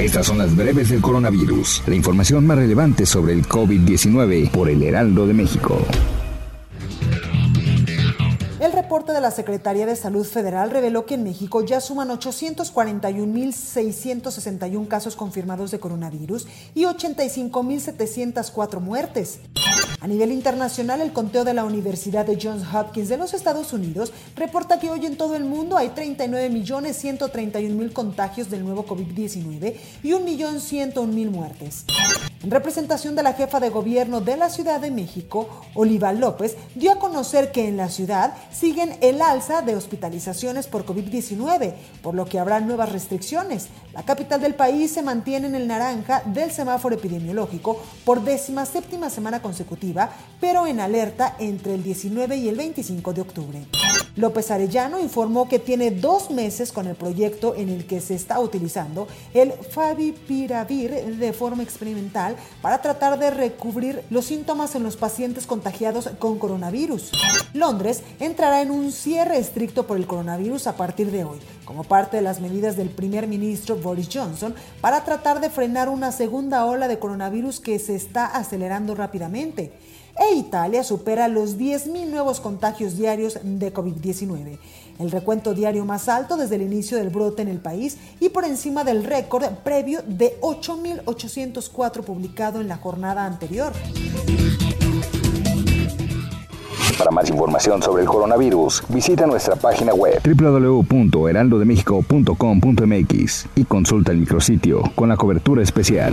Estas son las breves del coronavirus. La información más relevante sobre el COVID-19 por el Heraldo de México. El reporte de la Secretaría de Salud Federal reveló que en México ya suman 841.661 casos confirmados de coronavirus y 85.704 muertes. A nivel internacional, el conteo de la Universidad de Johns Hopkins de los Estados Unidos reporta que hoy en todo el mundo hay 39.131.000 contagios del nuevo COVID-19 y 1.101.000 muertes. En representación de la jefa de gobierno de la Ciudad de México, Oliva López, dio a conocer que en la ciudad siguen el alza de hospitalizaciones por COVID-19, por lo que habrá nuevas restricciones. La capital del país se mantiene en el naranja del semáforo epidemiológico por décima séptima semana consecutiva, pero en alerta entre el 19 y el 25 de octubre. López Arellano informó que tiene dos meses con el proyecto en el que se está utilizando el Favipiravir de forma experimental para tratar de recubrir los síntomas en los pacientes contagiados con coronavirus. Londres entrará en un cierre estricto por el coronavirus a partir de hoy, como parte de las medidas del primer ministro Boris Johnson para tratar de frenar una segunda ola de coronavirus que se está acelerando rápidamente e Italia supera los 10.000 nuevos contagios diarios de COVID-19, el recuento diario más alto desde el inicio del brote en el país y por encima del récord previo de 8.804 publicado en la jornada anterior. Para más información sobre el coronavirus, visita nuestra página web www.heraldodemexico.com.mx y consulta el micrositio con la cobertura especial.